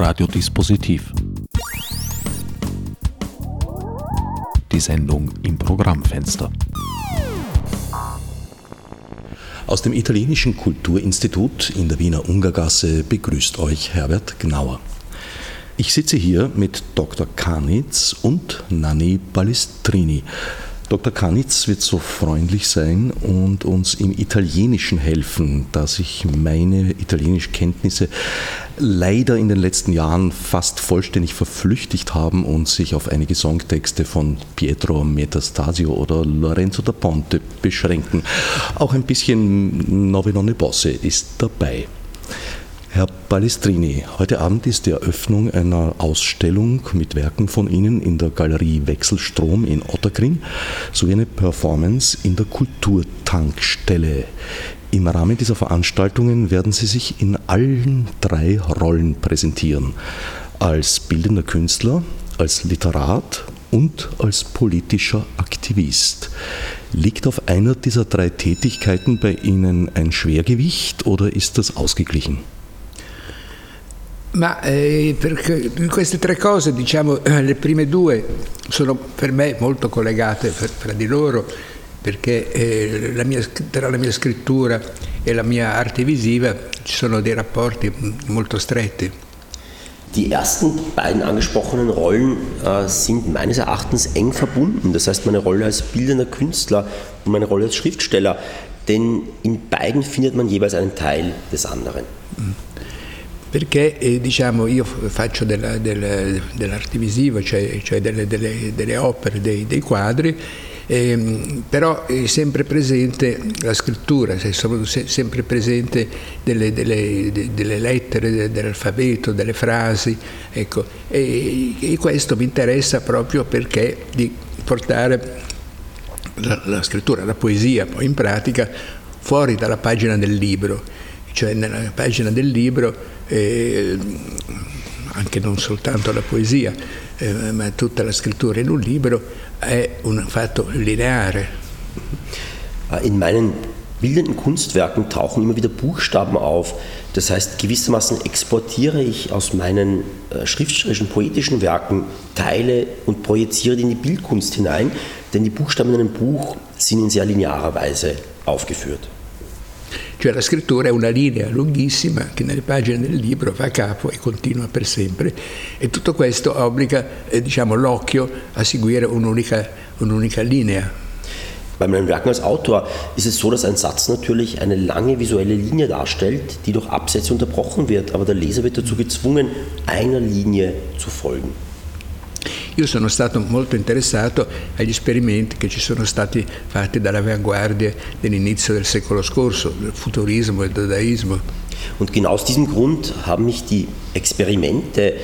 Radiodispositiv. Die Sendung im Programmfenster. Aus dem Italienischen Kulturinstitut in der Wiener Ungargasse begrüßt euch Herbert Gnauer. Ich sitze hier mit Dr. Kanitz und Nanni Balestrini. Dr. Kanitz wird so freundlich sein und uns im Italienischen helfen, da sich meine italienischen Kenntnisse leider in den letzten Jahren fast vollständig verflüchtigt haben und sich auf einige Songtexte von Pietro Metastasio oder Lorenzo da Ponte beschränken. Auch ein bisschen Novenone Bosse ist dabei. Herr Balestrini, heute Abend ist die Eröffnung einer Ausstellung mit Werken von Ihnen in der Galerie Wechselstrom in Otterkring sowie eine Performance in der Kulturtankstelle. Im Rahmen dieser Veranstaltungen werden Sie sich in allen drei Rollen präsentieren. Als bildender Künstler, als Literat und als politischer Aktivist. Liegt auf einer dieser drei Tätigkeiten bei Ihnen ein Schwergewicht oder ist das ausgeglichen? Ma eh, perché queste tre cose, diciamo, eh, le prime due sono per me molto collegate fra di loro, perché eh, la mia, tra la mia scrittura e la mia arte visiva ci sono dei rapporti molto stretti. Die ersten beiden angesprochenen Rollen äh, sind meines Erachtens eng verbunden. Das heißt, meine Rolle als bildender Künstler und meine Rolle als Schriftsteller. Denn in beiden findet man jeweils einen Teil des anderen. Mhm. Perché eh, diciamo, io faccio della, del, dell'arte visiva, cioè, cioè delle, delle, delle, opere, dei, dei quadri, eh, però è sempre presente la scrittura, sono sempre presente delle, delle lettere, dell'alfabeto, delle frasi, ecco. e, e, questo mi interessa proprio perché di portare la, la scrittura, la poesia poi in pratica fuori dalla pagina del libro, cioè nella pagina del libro eh, anche non soltanto la poesia, eh, ma tutta la scrittura in un libro è un fatto lineare. In meinen bildenden Kunstwerken tauchen immer wieder Buchstaben auf. Das heißt, gewissermaßen exportiere ich aus meinen äh, schriftstellerischen, poetischen Werken Teile und projiziere die in die Bildkunst hinein, denn die Buchstaben in einem Buch sind in sehr linearer Weise aufgeführt. Cioè la scrittura è una linea lunghissima che nelle pagine del libro va a capo e continua per sempre e tutto questo obbliga eh, diciamo, l'occhio a seguire un'unica, un'unica linea. Bei meinen Werken als Autor ist es so, dass ein Satz natürlich eine lange visuelle Linie darstellt, die durch Absätze unterbrochen wird, aber der Leser wird dazu gezwungen, einer Linie zu folgen. Io sono stato molto interessato agli esperimenti che ci sono stati fatti dall'avanguardia dell'inizio del secolo scorso, del Futurismo e del Dadaismo. Und genau aus diesem Grund haben mich die Experimente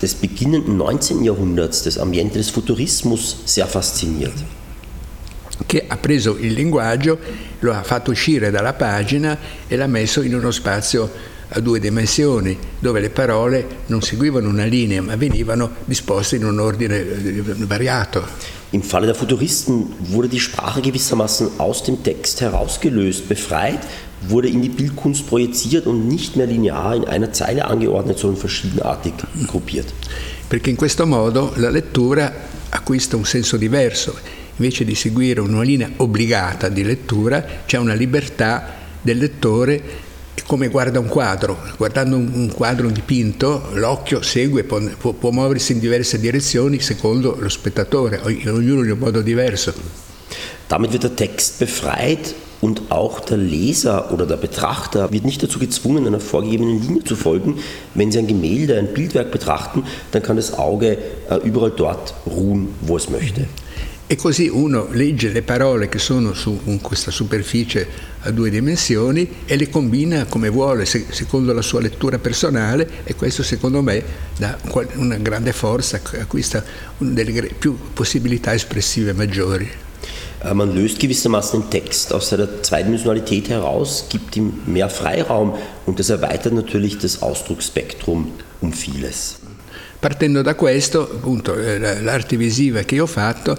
des beginnenden 19. Jahrhunderts, des Ambiente des Futurismus, sehr fasziniert. Che ha preso il linguaggio, lo ha fatto uscire dalla pagina e l'ha messo in uno spazio a due dimensioni, dove le parole non seguivano una linea, ma venivano disposte in un ordine eh, variato. Im Falle der Futuristen wurde die Sprache gewissermaßen aus dem Text herausgelöst, befreit, wurde in die Bildkunst projiziert und nicht mehr linear in einer Zeile angeordnet, sondern verschiedenartig gruppiert. Perché in questo modo la lettura acquista un senso diverso. Invece di seguire una linea obbligata di lettura, c'è una libertà del lettore come guarda un quadro, guardando un, quadro dipinto l'occhio segue, può, può, muoversi in diverse direzioni secondo lo spettatore, ognuno in un modo diverso. Damit wird der Text befreit und auch der Leser oder der Betrachter wird nicht dazu gezwungen, einer vorgegebenen Linie zu folgen. Wenn Sie ein Gemälde, ein Bildwerk betrachten, dann kann das Auge äh, überall dort ruhen, wo es möchte. E così uno legge le parole che sono su questa superficie a due dimensioni e le combina come vuole, secondo la sua lettura personale e questo secondo me dà una grande forza, acquista delle più possibilità espressive maggiori. Äh, man löst gewissermaßen den Text aus seiner Zweidimensionalität heraus, gibt ihm mehr Freiraum und das erweitert natürlich das Ausdrucksspektrum um vieles. Partendo da questo, appunto, äh, l'arte visiva che ho fatto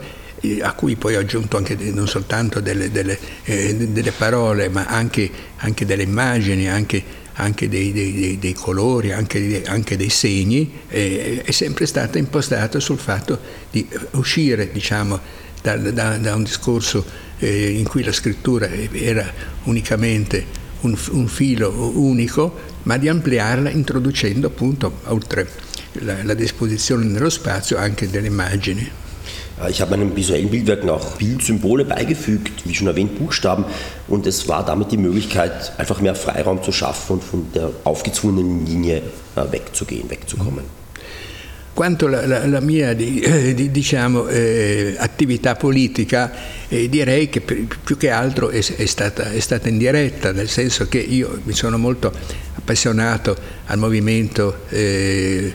a cui poi ho aggiunto anche non soltanto delle, delle, eh, delle parole, ma anche, anche, delle immagini, anche, anche dei, dei, dei colori, anche, anche dei segni, eh, è sempre stata impostata sul fatto di uscire diciamo, da, da, da un discorso eh, in cui la scrittura era unicamente un, un, filo unico, ma di ampliarla introducendo appunto, oltre la, la disposizione nello spazio, anche delle immagini. Äh, ich habe meinen visuellen Bildwerken auch Bildsymbole beigefügt, wie schon erwähnt, Buchstaben. Und es war damit die Möglichkeit, einfach mehr Freiraum zu schaffen und von der aufgezwungenen Linie äh, wegzugehen, wegzukommen. Quanto la, la, la mia di, diciamo, eh, attività politica, eh, direi che più che altro è, è, stata, è, stata, indiretta, nel senso che io mi sono molto appassionato al movimento eh,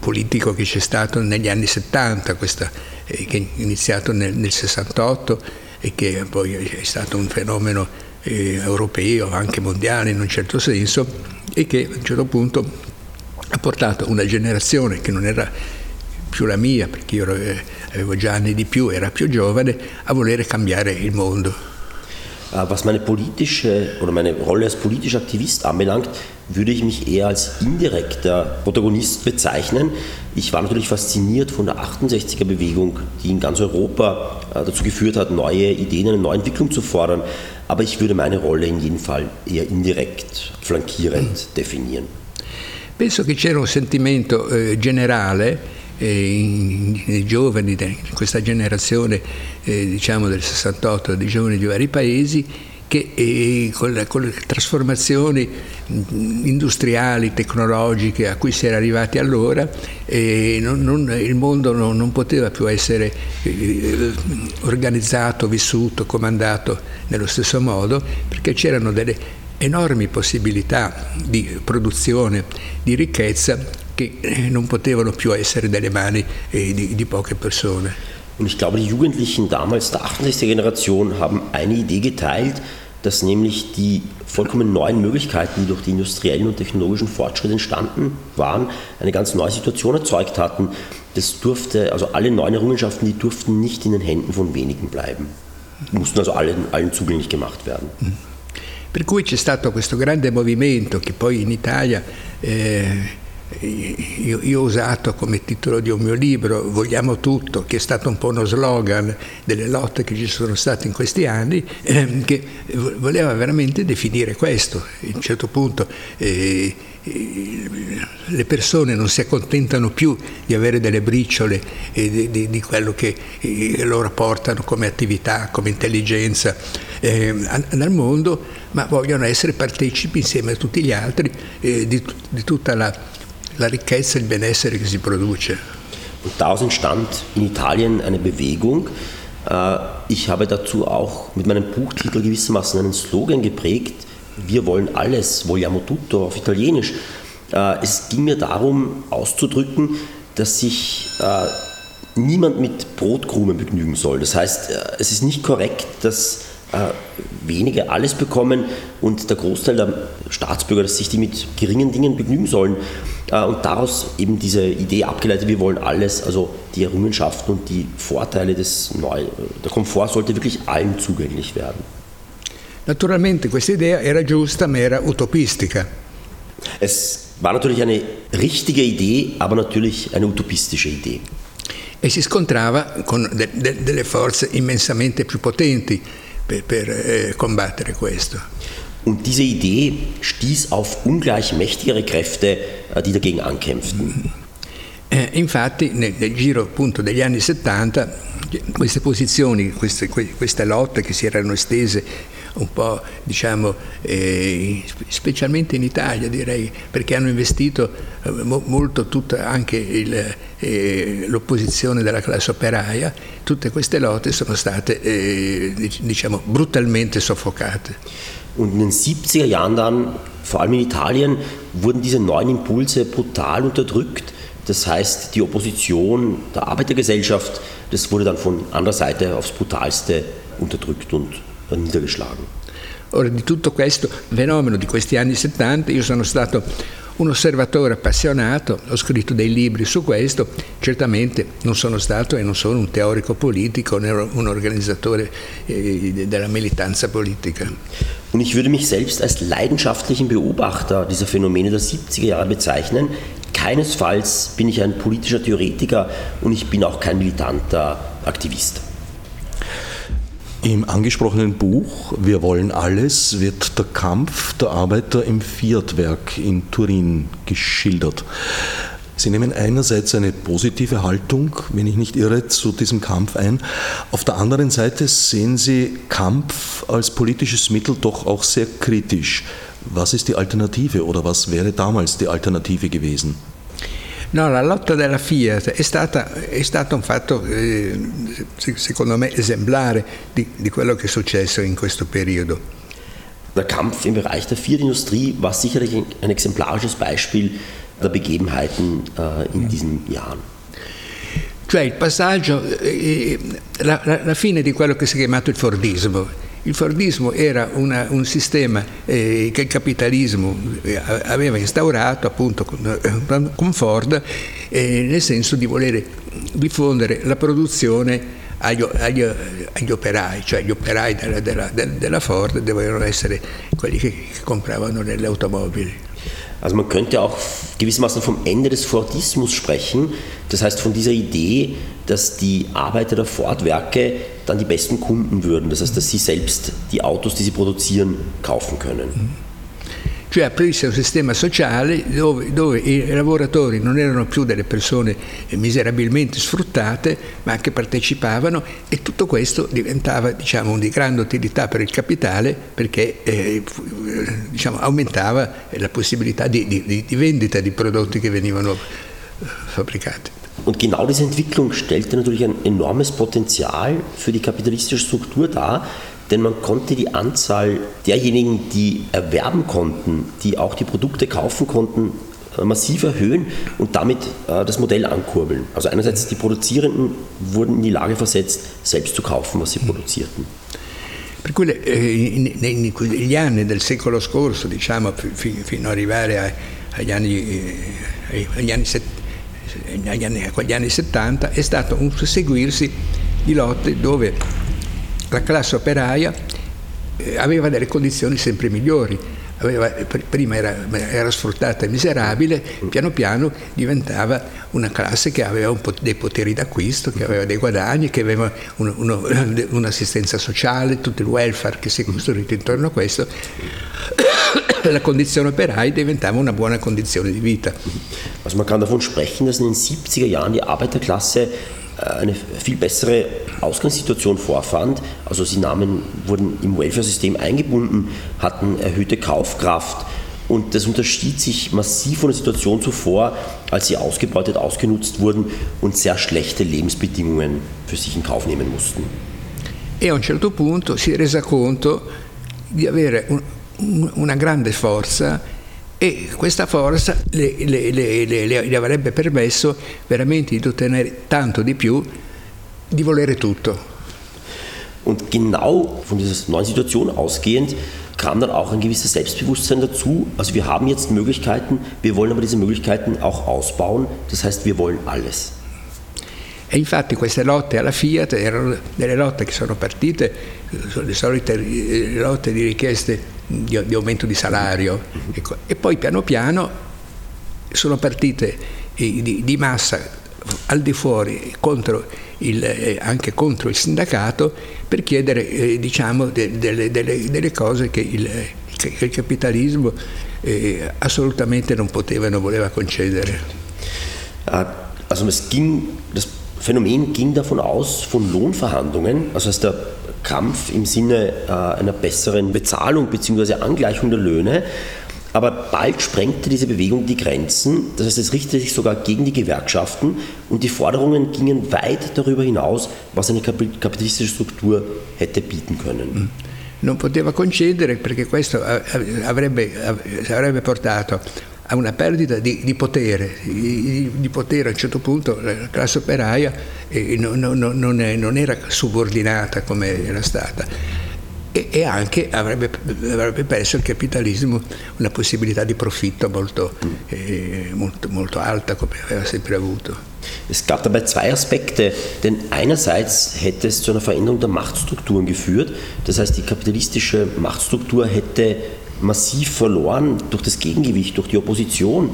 politico che c'è stato negli anni 70, questa, eh, che è iniziato nel, nel 68 e che poi è stato un fenomeno eh, europeo, anche mondiale in un certo senso, e che a un certo punto ha portato una generazione che non era più la mia, perché io eh, avevo già anni di più, era più giovane, a volere cambiare il mondo. Äh, was meine politische oder meine Rolle als politischer Aktivist anbelangt, würde ich mich eher als indirekter Protagonist bezeichnen. Ich war natürlich fasziniert von der 68er-Bewegung, die in ganz Europa äh, dazu geführt hat, neue Ideen, eine neue Entwicklung zu fordern. Aber ich würde meine Rolle in jedem Fall eher indirekt, flankierend definieren. Penso che c'era un sentimento eh, generale eh, nei giovani, in questa generazione eh, diciamo del 68 di giovani di vari paesi, che eh, con, le, con, le, trasformazioni industriali, tecnologiche a cui si era arrivati allora, eh, non, non, il mondo non, non, poteva più essere eh, organizzato, vissuto, comandato nello stesso modo, perché c'erano delle enormi possibilità di produzione di ricchezza che eh, non potevano più essere nelle mani eh, di, di poche persone. Und ich glaube, die Jugendlichen damals der 68er Generation haben eine Idee geteilt, dass nämlich die vollkommen neuen Möglichkeiten, die durch die industriellen und technologischen Fortschritte entstanden waren, eine ganz neue Situation erzeugt hatten. Das durfte, also alle neuen Errungenschaften, die durften nicht in den Händen von wenigen bleiben. Mussten also allen, allen zugänglich gemacht werden. Mhm. Per cui c'è stato questo grande movimento che poi in Italia eh, io, io, ho usato come titolo di un mio libro Vogliamo tutto, che è stato un po' uno slogan delle lotte che ci sono state in questi anni, eh, che voleva veramente definire questo. A un certo punto eh, le persone non si accontentano più di avere delle briciole eh, di, di, di, quello che eh, loro portano come attività, come intelligenza eh, nel mondo, ma vogliono essere partecipi insieme a tutti gli altri eh, di, di, tutta la, la ricchezza e il benessere che si produce. Und daraus entstand in Italien eine Bewegung. Äh, ich habe dazu auch mit meinem Buchtitel gewissermaßen einen Slogan geprägt, wir wollen alles, vogliamo tutto auf Italienisch. Äh, es ging mir darum auszudrücken, dass sich äh, niemand mit Brotkrumen begnügen soll. Das heißt, es ist nicht korrekt, dass wenige alles bekommen und der Großteil der Staatsbürger, dass sich die mit geringen Dingen begnügen sollen. Äh, und daraus eben diese Idee abgeleitet, wir wollen alles, also die Errungenschaften und die Vorteile des Neu der Komfort sollte wirklich allen zugänglich werden. Naturalmente questa idea era giusta, ma era utopistica. Es war natürlich eine richtige Idee, aber natürlich eine utopistische Idee. E si scontrava con de, de, delle forze immensamente più potenti per, per eh, combattere questo. Und diese Idee stieß auf ungleich mächtigere Kräfte, äh, die dagegen ankämpften. Eh, infatti nel, nel, giro appunto degli anni 70 queste posizioni, queste, queste lotte che si erano estese un po' diciamo eh, specialmente in Italia direi perché hanno investito eh, mo, molto tutta anche il, eh, l'opposizione della classe operaia, tutte queste lotte sono state eh, diciamo brutalmente soffocate. Und in den 70er Jahren dann, vor allem in Italien, wurden diese neuen Impulse brutal unterdrückt. Das heißt, die Opposition der Arbeitergesellschaft, das wurde dann von anderer Seite aufs brutalste unterdrückt und niedergeschlagen. Ora di tutto questo fenomeno di questi anni 70 io sono stato un osservatore appassionato, ho scritto dei libri su questo, certamente non sono stato e non sono un teorico politico né un organizzatore eh, della militanza politica. Und ich würde mich selbst als leidenschaftlichen Beobachter dieser Phänomene der 70er Jahre bezeichnen. Keinesfalls bin ich ein politischer Theoretiker und ich bin auch kein militanter Aktivist. Im angesprochenen Buch Wir wollen alles wird der Kampf der Arbeiter im Fiat-Werk in Turin geschildert. Sie nehmen einerseits eine positive Haltung, wenn ich nicht irre, zu diesem Kampf ein. Auf der anderen Seite sehen Sie Kampf als politisches Mittel doch auch sehr kritisch. Was ist die Alternative oder was wäre damals die Alternative gewesen? No, la lotta della Fiat è, stata, è stato un fatto, eh, secondo me, esemplare di, di quello che è successo in questo periodo. Der Kampf im Bereich der Fiat-Industrie war sicherlich ein exemplarisches Beispiel der Begebenheiten äh, in diesen Jahren. Cioè il passaggio, eh, la, la, la fine di quello che si è chiamato il Fordismo, il Fordismo era una, un sistema eh, che il capitalismo eh, aveva instaurato appunto con, eh, con Ford eh, nel senso di volere diffondere la produzione agli, agli, agli operai, cioè gli operai della, della, della Ford dovevano essere quelli che compravano le automobili. Also man könnte auch gewissermaßen vom Ende des Fordismus sprechen, das heißt von dieser Idee, dass die Arbeiter der Fordwerke dann die besten Kunden würden, das heißt, dass sie selbst die Autos, die sie produzieren, kaufen können. Cioè aprirsi a un sistema sociale dove, dove, i lavoratori non erano più delle persone miserabilmente sfruttate, ma che partecipavano e tutto questo diventava diciamo, di grande utilità per il capitale perché eh, diciamo, aumentava la possibilità di, di, di vendita di prodotti che venivano eh, fabbricati. Und genau diese Entwicklung stellte natürlich ein enormes Potenzial für die kapitalistische Struktur dar, denn man konnte die Anzahl derjenigen, die erwerben konnten, die auch die Produkte kaufen konnten, äh, massiv erhöhen und damit äh, das Modell ankurbeln. Also einerseits die Produzierenden wurden in die Lage versetzt, selbst zu kaufen, was sie produzierten. Per cui eh, negli anni del secolo scorso, diciamo, fino ad arrivare agli anni, eh, agli anni 70, negli anni, agli anni 70 è stato un susseguirsi di lotte dove la classe operaia eh, aveva delle condizioni sempre migliori. Aveva, prima era, era, sfruttata e miserabile, piano piano diventava una classe che aveva dei poteri d'acquisto, che aveva dei guadagni, che aveva un, uno, un'assistenza sociale, tutto il welfare che si è costruito intorno a questo. La condizione operaia diventava una buona condizione di vita. Also man kann davon sprechen, dass in den 70er Jahren die Arbeiterklasse eine viel bessere Ausgangssituation vorfand. Also sie nahmen, wurden im Welfare-System eingebunden, hatten erhöhte Kaufkraft und das unterschied sich massiv von der Situation zuvor, als sie ausgebeutet, ausgenutzt wurden und sehr schlechte Lebensbedingungen für sich in Kauf nehmen mussten. E a un certo punto si è resa conto di avere un, una grande forza e questa forza le, le, le, le, avrebbe permesso veramente di ottenere tanto di più, di volere tutto. Und genau von dieser neuen Situation ausgehend kam dann auch ein gewisses Selbstbewusstsein dazu. Also wir haben jetzt Möglichkeiten, wir wollen aber diese Möglichkeiten auch ausbauen. Das heißt, wir wollen alles. E infatti queste lotte alla Fiat erano delle lotte che sono partite, le solite lotte di richieste di, di aumento di salario ecco. e poi piano piano sono partite di, di massa al di fuori contro il, eh, anche contro il sindacato per chiedere eh, diciamo, de, de, de, delle cose che il, che il capitalismo eh, assolutamente non poteva e non voleva concedere. Also es ging, das Phänomen ging davon aus, von Lohnverhandlungen, also als der Kampf im Sinne äh, einer besseren Bezahlung bzw. Angleichung der Löhne. Aber bald sprengte diese Bewegung die Grenzen, das heißt, es richtete sich sogar gegen die Gewerkschaften und die Forderungen gingen weit darüber hinaus, was eine kapitalistische Struktur hätte bieten können. Non poteva concedere perché questo avrebbe, avrebbe portato a una perdita di, di potere, di, di, potere a un certo punto la classe operaia eh, non, non, non, è, non, era subordinata come era stata. E, e anche avrebbe, avrebbe, perso il capitalismo una possibilità di profitto molto, eh, molto, molto alta, come aveva sempre avuto. Es gab dabei zwei Aspekte, denn einerseits hätte es zu einer Veränderung der Machtstrukturen geführt, das heißt die kapitalistische Machtstruktur hätte massiv verloren durch das Gegengewicht, durch die Opposition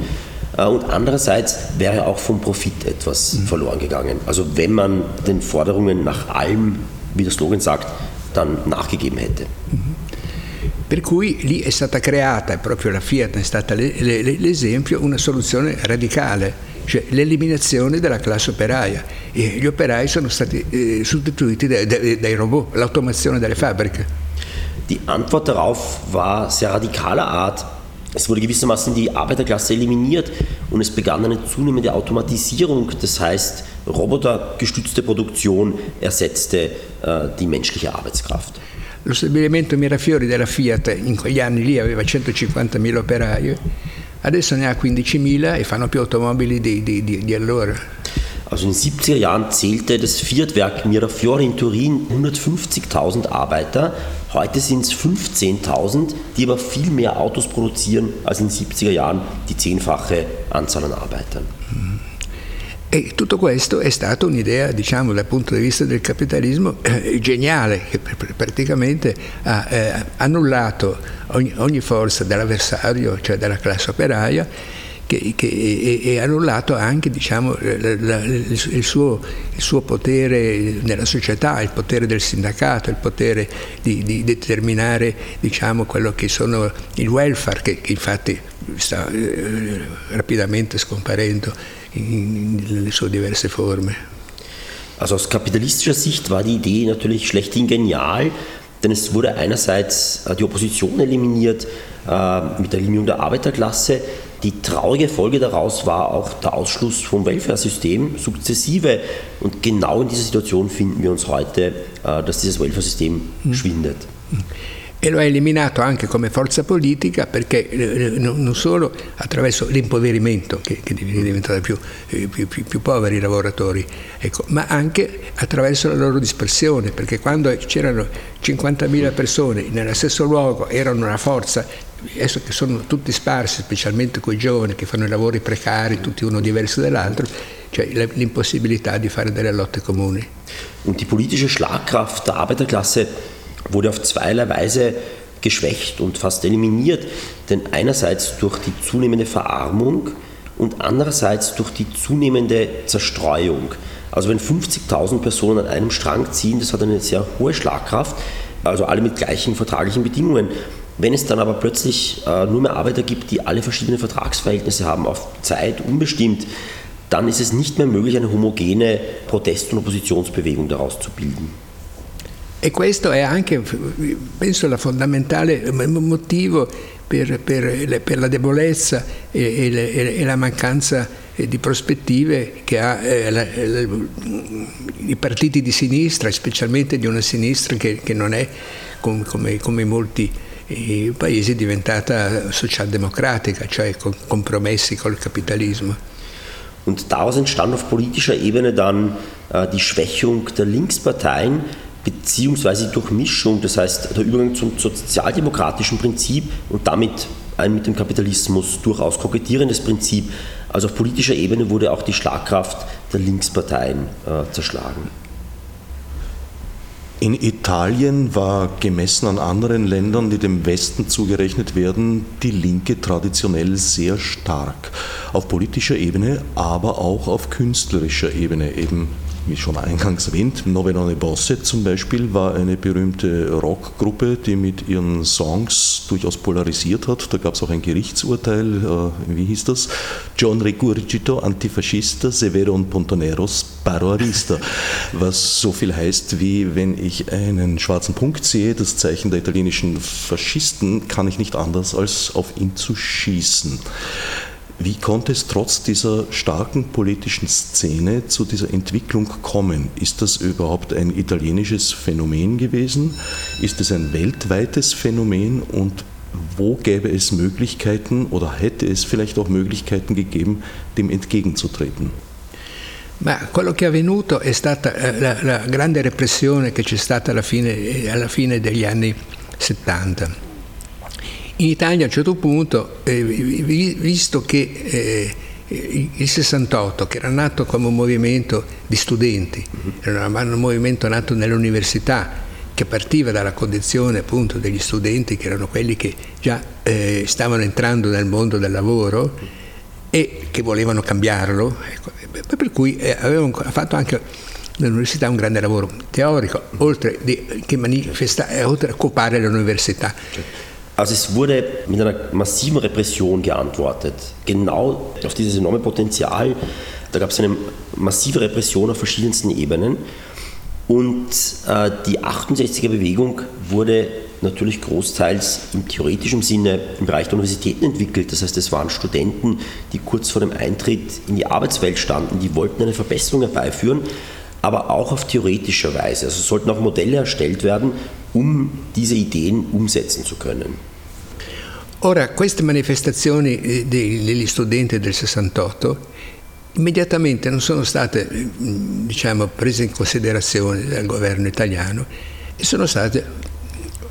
äh, und andererseits wäre auch vom Profit etwas mhm. verloren gegangen. Also wenn man den Forderungen nach allem, wie der Slogan sagt, dann nachgegeben hätte. Mhm. Per cui lì è stata creata, proprio la Fiat è stata l'esempio, una soluzione radicale, cioè l'eliminazione della classe operaia. E gli operai sono stati eh, sostituiti dai, dai, dai robot, l'automazione delle fabbriche. Die Antwort darauf war sehr radikaler Art. Es wurde gewissermaßen die Arbeiterklasse eliminiert und es begann eine zunehmende Automatisierung, das heißt robotergestützte Produktion ersetzte äh, die menschliche Arbeitskraft. Lo stabilimento Mirafiori della Fiat in quegli anni lì aveva 150.000 operai, adesso ne ha 15.000 e fanno più automobili di, di, di, di allora. Also in den 70er Jahren zählte das Fiat-Werk Mirafiori in Turin 150.000 Arbeiter. Heute sind es 15.000, die aber viel mehr Autos produzieren als in den 70er Jahren die zehnfache Anzahl an Arbeitern. E tutto questo è stata un'idea, diciamo, dal punto di vista del capitalismo eh, geniale, che praticamente ha eh, annullato ogni, ogni forza dell'avversario, cioè della classe operaia, che, che è, è, annullato anche diciamo, la, la, il, suo, il, suo, potere nella società, il potere del sindacato, il potere di, di determinare diciamo, quello che sono il welfare, che, che infatti sta eh, rapidamente scomparendo in sue diverse forme. Also aus kapitalistischer Sicht war die Idee natürlich schlechthin genial, denn es wurde einerseits äh, die Opposition eliminiert äh, mit der Eliminierung der Arbeiterklasse, die traurige Folge daraus war auch der Ausschluss vom Welfare-System sukzessive. Und genau in dieser Situation finden wir uns heute, äh, dass dieses Welfare-System mhm. schwindet. e lo ha eliminato anche come forza politica perché eh, non solo attraverso l'impoverimento che, che diventano più, eh, più, più, più, poveri i lavoratori, ecco, ma anche attraverso la loro dispersione perché quando c'erano 50.000 persone nello stesso luogo erano una forza che sono tutti sparsi, specialmente con i giovani che fanno i lavori precari, tutti uno diverso dall'altro, cioè l'impossibilità di fare delle lotte comuni. Und die politische Schlagkraft der Arbeiterklasse wurde auf zweierlei Weise geschwächt und fast eliminiert. Denn einerseits durch die zunehmende Verarmung und andererseits durch die zunehmende Zerstreuung. Also wenn 50.000 Personen an einem Strang ziehen, das hat eine sehr hohe Schlagkraft, also alle mit gleichen vertraglichen Bedingungen. Wenn es dann aber plötzlich äh, nur mehr Arbeiter gibt, die alle verschiedene Vertragsverhältnisse haben, auf Zeit unbestimmt, dann ist es nicht mehr möglich, eine homogene Protest- und Oppositionsbewegung daraus zu bilden. E questo è anche, penso, il fondamentale motivo per, per, per la debolezza e, e, e, la mancanza di prospettive che ha eh, la, la, i partiti di sinistra, specialmente di una sinistra che, che non è come, come, come molti eh, paesi diventata socialdemocratica, cioè con compromessi col Kapitalismus. Und daraus entstand auf politischer Ebene dann äh, die Schwächung der Linksparteien, beziehungsweise die Durchmischung, das heißt der Übergang zum sozialdemokratischen Prinzip und damit ein mit dem Kapitalismus durchaus kokettierendes Prinzip. Also auf politischer Ebene wurde auch die Schlagkraft der Linksparteien äh, zerschlagen. In Italien war gemessen an anderen Ländern, die dem Westen zugerechnet werden, die Linke traditionell sehr stark. Auf politischer Ebene, aber auch auf künstlerischer Ebene, eben wie schon eingangs erwähnt, Novenone Bosse zum Beispiel war eine berühmte Rockgruppe, die mit ihren Songs durchaus polarisiert hat. Da gab es auch ein Gerichtsurteil, äh, wie hieß das? John Rigurgito, Antifascista, Severo und Pontoneros, Paroarista. Was so viel heißt wie, wenn ich einen schwarzen Punkt sehe, das Zeichen der italienischen Faschisten, kann ich nicht anders als auf ihn zu schießen. Wie konnte es trotz dieser starken politischen Szene zu dieser Entwicklung kommen? Ist das überhaupt ein italienisches Phänomen gewesen? Ist es ein weltweites Phänomen? Und wo gäbe es Möglichkeiten oder hätte es vielleicht auch Möglichkeiten gegeben, dem entgegenzutreten? Ma quello che è avvenuto è stata eh, la, la grande repressione che c'è stata alla fine, alla fine degli anni 70. In Italia a un certo punto, eh, visto che eh, il 68, che era nato come un movimento di studenti, era un movimento nato nell'università, che partiva dalla condizione appunto degli studenti, che erano quelli che già eh, stavano entrando nel mondo del lavoro, e che volevano cambiarlo, ecco, per cui eh, avevano fatto anche nell'università un grande lavoro teorico, oltre, di, che manifesta, eh, oltre a occupare l'università. Also es wurde mit einer massiven Repression geantwortet, genau auf dieses enorme Potenzial. Da gab es eine massive Repression auf verschiedensten Ebenen. Und äh, die 68er Bewegung wurde natürlich großteils im theoretischen Sinne im Bereich der Universitäten entwickelt. Das heißt, es waren Studenten, die kurz vor dem Eintritt in die Arbeitswelt standen, die wollten eine Verbesserung herbeiführen, aber auch auf theoretischer Weise. Also sollten auch Modelle erstellt werden, um diese Ideen umsetzen zu können. Ora, queste manifestazioni eh, degli studenti del 68 immediatamente non sono state mm, diciamo, prese in considerazione dal governo italiano e sono state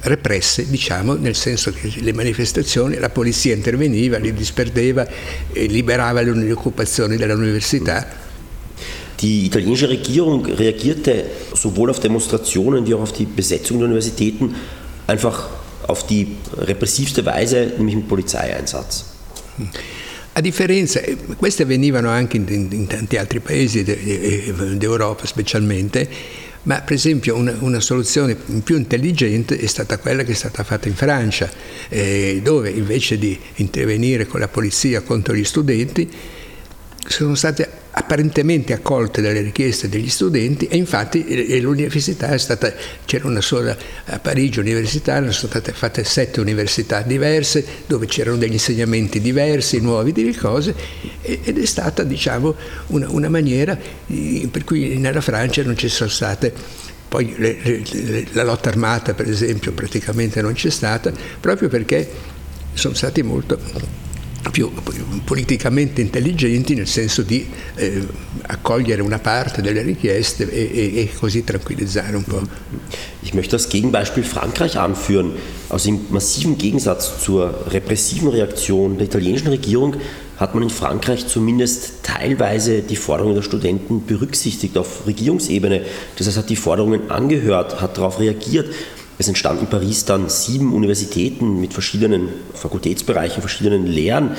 represse, diciamo, nel senso che le manifestazioni, la polizia interveniva, li disperdeva, liberava le occupazioni dell'università. Die italienische Regierung reagierte sowohl auf Demonstrationen wie auch auf die Besetzung der Universitäten einfach auf die repressivste Weise, nämlich mit Polizeieinsatz. A differenza, queste avvenivano anche in, in tanti altri paesi d'Europa specialmente, ma per esempio una, una, soluzione più intelligente è stata quella che è stata fatta in Francia, eh, dove invece di intervenire con la polizia contro gli studenti sono state apparentemente accolte dalle richieste degli studenti e infatti l'università è stata, c'era una sola a Parigi università, sono state fatte sette università diverse dove c'erano degli insegnamenti diversi, nuovi, di cose ed è stata diciamo una, una maniera per cui nella Francia non ci sono state poi le, le, la lotta armata per esempio praticamente non c'è stata proprio perché sono stati molto più politicamente intelligenti nel senso di eh, accogliere una parte delle richieste e, e, e, così tranquillizzare un po'. Ich möchte das Gegenbeispiel Frankreich anführen. Also im massiven Gegensatz zur repressiven Reaktion der italienischen Regierung hat man in Frankreich zumindest teilweise die Forderungen der Studenten berücksichtigt auf Regierungsebene. Das heißt, hat die Forderungen angehört, hat darauf reagiert es entstanden in Paris dann sieben Universitäten mit verschiedenen Fakultätsbereichen, verschiedenen Lehren.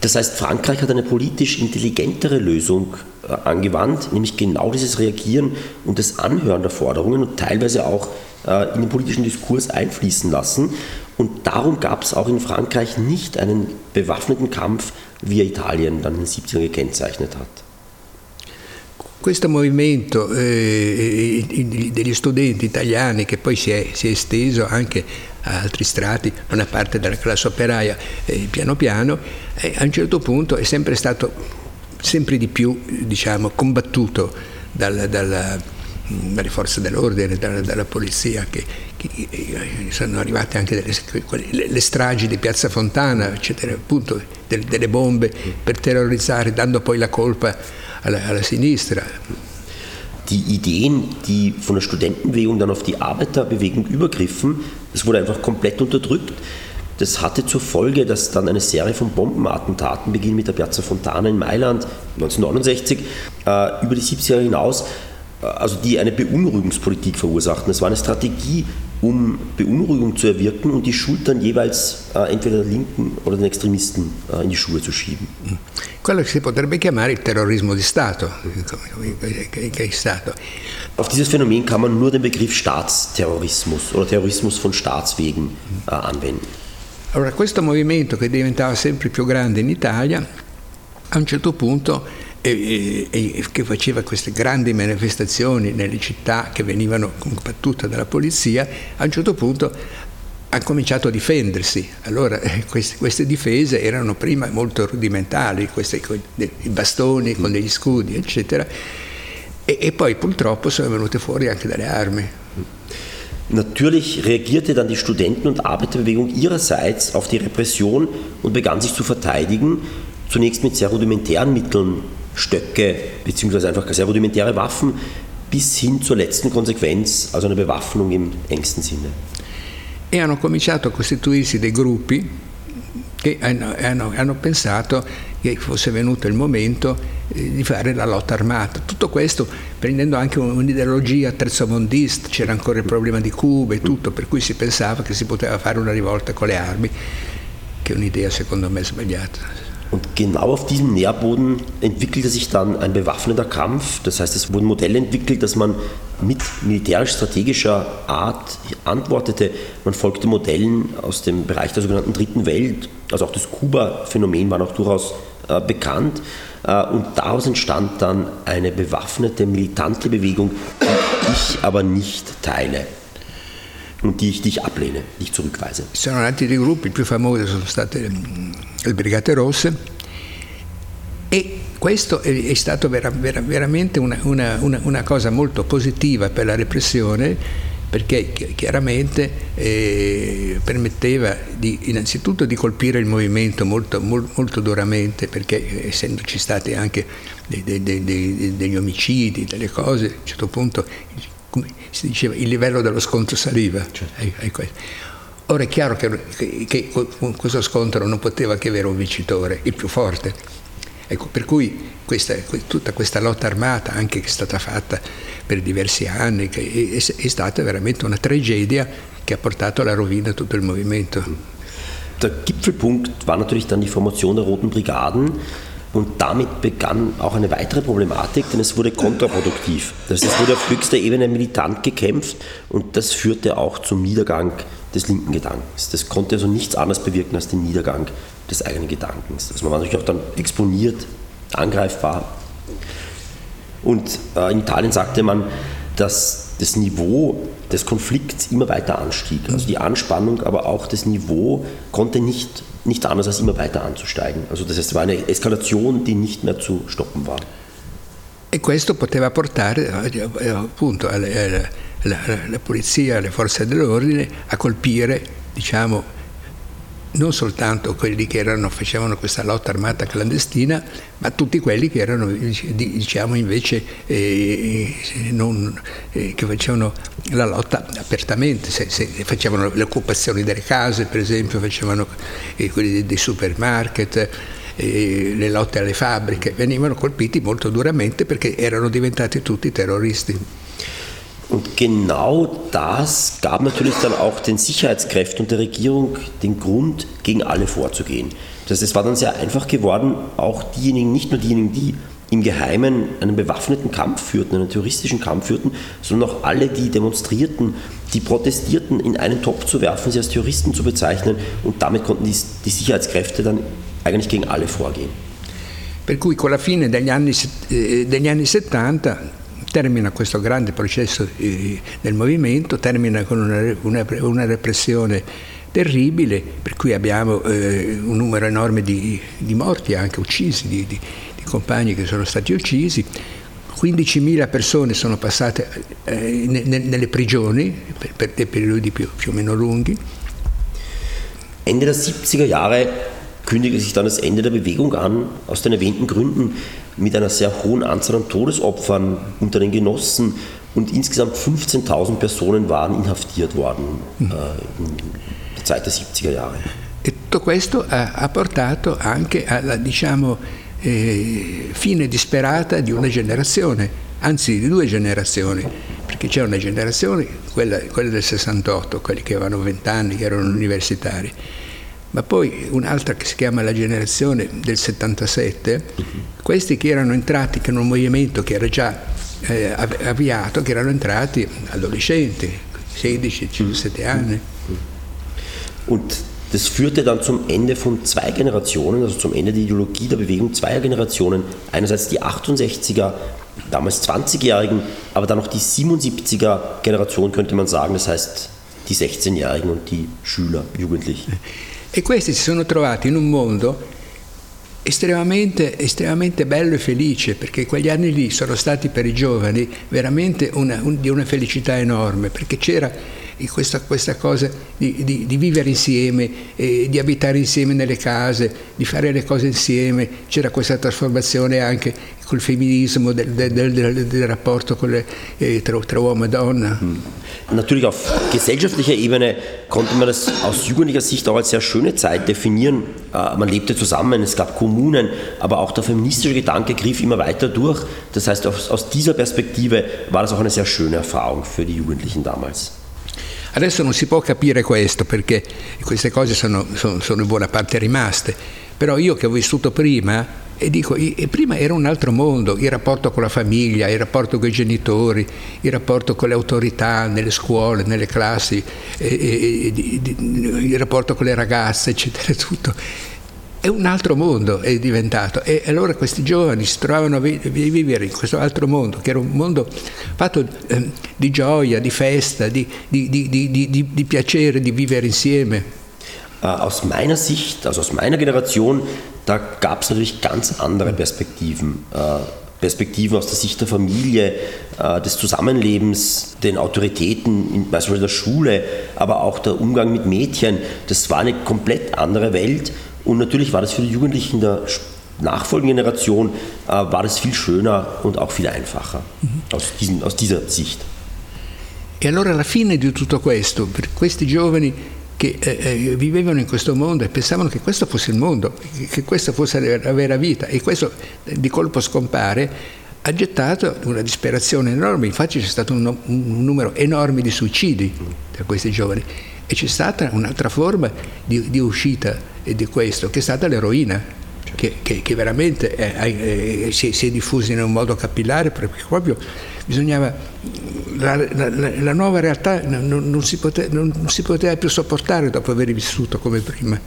Das heißt, Frankreich hat eine politisch intelligentere Lösung äh, angewandt, nämlich genau dieses Reagieren und das Anhören der Forderungen und teilweise auch äh, in den politischen Diskurs einfließen lassen. Und darum gab es auch in Frankreich nicht einen bewaffneten Kampf, wie er Italien dann in den 70ern gekennzeichnet hat. Questo movimento eh, degli studenti italiani che poi si è, si è, esteso anche a altri strati, una parte della classe operaia, eh, piano piano, eh, a un certo punto è sempre stato sempre di più diciamo, combattuto dal, dal, dalle forze dell'ordine, dalla, dalla polizia, che, che, eh, sono arrivate anche delle, quelle, le stragi di Piazza Fontana, eccetera, appunto delle, delle bombe per terrorizzare, dando poi la colpa alla, alla sinistra. Die Ideen, die von der Studentenbewegung dann auf die Arbeiterbewegung übergriffen, das wurde einfach komplett unterdrückt. Das hatte zur Folge, dass dann eine Serie von Bombenattentaten beginnt mit der Piazza Fontana in Mailand 1969 äh, über die 70er hinaus, äh, also die eine Beunruhigungspolitik verursachten. Es war eine Strategie, um Beunruhigung zu erwirken und die Schuld dann jeweils äh, entweder der Linken oder den Extremisten äh, in die Schuhe zu schieben. Quello che si potrebbe chiamare il terrorismo di stato. Auf dieses Phänomen kann man nur den Begriff Staatsterrorismus oder Terrorismus von Staatswegen äh, anwenden. Allora, questo movimento che diventava sempre più grande in Italia, a un certo punto e, e, che faceva queste grandi manifestazioni nelle città che venivano combattute dalla polizia, a un certo punto ha cominciato a difendersi. Allora eh, queste, queste, difese erano prima molto rudimentali, questi, i bastoni con degli scudi, eccetera, e, e poi purtroppo sono venute fuori anche delle armi. Natürlich reagierte dann die Studenten- und Arbeiterbewegung ihrerseits auf die Repression und begann sich zu verteidigen zunächst mit sehr rudimentären Mitteln, Stöcke beziehungsweise einfach rudimentäre Waffen, bis hin zur letzten Konsequenz, also einer Bewaffnung im engsten Sinne. E hanno cominciato a costituirsi dei gruppi che hanno, hanno, hanno pensato che fosse venuto il momento eh, di fare la lotta armata. Tutto questo prendendo anche un'ideologia terzomondista, c'era ancora il problema di Cuba e tutto, per cui si pensava che si poteva fare una rivolta con le armi, che è un'idea secondo me sbagliata. Und genau auf diesem Nährboden entwickelte sich dann ein bewaffneter Kampf. Das heißt, es wurden Modelle entwickelt, dass man mit militärisch-strategischer Art antwortete. Man folgte Modellen aus dem Bereich der sogenannten Dritten Welt. Also auch das Kuba-Phänomen war noch durchaus äh, bekannt. Äh, und daraus entstand dann eine bewaffnete, militante Bewegung, die ich aber nicht teile die ich, die ich ablehne, die ich zurückweise. Sono nati dei gruppi, il più famoso sono state le Brigate Rosse e questo è stato vera, vera, veramente una, una, una, cosa molto positiva per la repressione perché chiaramente eh, permetteva di, innanzitutto di colpire il movimento molto, molto, duramente perché essendoci stati anche dei, dei, dei, degli omicidi, delle cose, a un certo punto come si diceva, il livello dello scontro saliva. Certo. Ora è chiaro che, che, che, questo scontro non poteva che avere un vincitore, il più forte. Ecco, per cui questa, tutta questa lotta armata, anche che è stata fatta per diversi anni, è, è stata veramente una tragedia che ha portato alla rovina tutto il movimento. Der Gipfelpunkt war natürlich dann die Formation der Roten Brigaden. Und damit begann auch eine weitere Problematik, denn es wurde kontraproduktiv. Das heißt, es wurde auf höchster Ebene militant gekämpft und das führte auch zum Niedergang des linken Gedankens. Das konnte also nichts anderes bewirken als den Niedergang des eigenen Gedankens. Also man war natürlich auch dann exponiert, angreifbar. Und äh, in Italien sagte man, dass das Niveau des Konflikts immer weiter anstieg. Also die Anspannung, aber auch das Niveau konnte nicht, nicht anders als immer weiter anzusteigen. Also das heißt, es war eine Eskalation, die nicht mehr zu stoppen war. E questo poteva portare eh, appunto alla, alla, alla polizia, alle forze dell'ordine a colpire diciamo, non soltanto quelli che erano, facevano questa lotta armata clandestina, ma tutti quelli che erano diciamo invece eh, non, eh, che facevano la lotta apertamente, se, se facevano le occupazioni delle case per esempio, facevano eh, quelli dei, supermarket, eh, le lotte alle fabbriche, venivano colpiti molto duramente perché erano diventati tutti terroristi. Und genau das gab natürlich dann auch den Sicherheitskräften und der Regierung den Grund, gegen alle vorzugehen. Das heißt, es war dann sehr einfach geworden, auch diejenigen, nicht nur diejenigen, die im Geheimen einen bewaffneten Kampf führten, einen terroristischen Kampf führten, sondern auch alle, die demonstrierten, die protestierten, in einen Topf zu werfen, sie als Terroristen zu bezeichnen und damit konnten die, die Sicherheitskräfte dann eigentlich gegen alle vorgehen. Per cui con la fine degli anni, eh, degli anni 70 termina questo grande processo eh, del movimento, termina con una, una, una, repressione terribile, per cui abbiamo eh, un numero enorme di, di, morti, anche uccisi, di, di, di, compagni che sono stati uccisi. 15.000 persone sono passate eh, nelle prigioni per, per, dei periodi più, più o meno lunghi. Ende der 70er Jahre kündigte sich dann das Ende der Bewegung an, aus den erwähnten Gründen mit einer sehr hohen Anzahl an Todesopfern unter den Genossen und insgesamt 15.000 Personen waren inhaftiert worden mhm. äh, in der Zeit der 70er Jahre. E tutto questo ha, ha portato anche alla diciamo, eh, fine disperata di una generazione, anzi di due generazioni, perché c'è una generazione, quella, quella del 68, quelli che avevano 20 anni, che erano universitari, ma poi un'altra che si chiama la generazione del 77, questi che erano entrati, erano un movimento che era già eh, avviato, che erano entrati adolescenti, 16, 17 anni. Und das führte dann zum Ende von zwei Generationen, also zum Ende der Ideologie der Bewegung zweier Generationen. Einerseits die 68er, damals 20-Jährigen, aber dann noch die 77er Generation, könnte man sagen, das heißt die 16-Jährigen und die Schüler, Jugendlichen. E questi si sono trovati in un mondo estremamente, estremamente bello e felice, perché quegli anni lì sono stati per i giovani veramente una, un, di una felicità enorme, perché c'era questa, questa cosa di, di, di, vivere insieme, eh, di abitare insieme nelle case, di fare le cose insieme, c'era questa trasformazione anche col femminismo del, del, del, del Rapporto le, äh, tra, tra, Uomo und Donna. Hm. Natürlich auf gesellschaftlicher Ebene konnte man das aus jugendlicher Sicht auch als sehr schöne Zeit definieren. Äh, man lebte zusammen, es gab Kommunen, aber auch der feministische Gedanke griff immer weiter durch. Das heißt, aus dieser Perspektive war das auch eine sehr schöne Erfahrung für die Jugendlichen damals. Adesso non si può capire questo perché queste cose sono, sono, sono in buona parte rimaste, però io che ho vissuto prima e dico, e prima era un altro mondo, il rapporto con la famiglia, il rapporto con i genitori, il rapporto con le autorità nelle scuole, nelle classi, e, e, il rapporto con le ragazze, eccetera, tutto. È un altro mondo è diventato e allora questi giovani si trovavano a vivere in questo altro mondo, che era un mondo fatto eh, di gioia, di festa, di, di, di, di piacere, di vivere insieme. Aus meiner Sicht, also aus meiner Generation, da gab es natürlich ganz andere Perspektiven. Äh, Perspektiven aus der Sicht der Familie, äh, des Zusammenlebens, den Autoritäten, beispielsweise der Schule, aber auch der Umgang mit Mädchen. Das war eine komplett andere Welt. Und natürlich war das für die Jugendlichen der nachfolgenden Generation äh, war das viel schöner und auch viel einfacher mhm. aus, diesen, aus dieser Sicht. E allora alla fine di tutto questo, per questi giovani che eh, eh, vivevano in questo mondo e pensavano che questo fosse il mondo, che questa fosse la vera vita e questo di colpo scompare, ha gettato una disperazione enorme, infatti c'è stato un, un numero enorme di suicidi tra questi giovani e c'è stata un'altra forma di, di uscita di questo, che è stata l'eroina. Che, che, che, veramente è, è, si, si, è diffusa in un modo capillare perché proprio bisognava la, la, la nuova realtà non, non, si pote, non, non, si poteva più sopportare dopo aver vissuto come prima.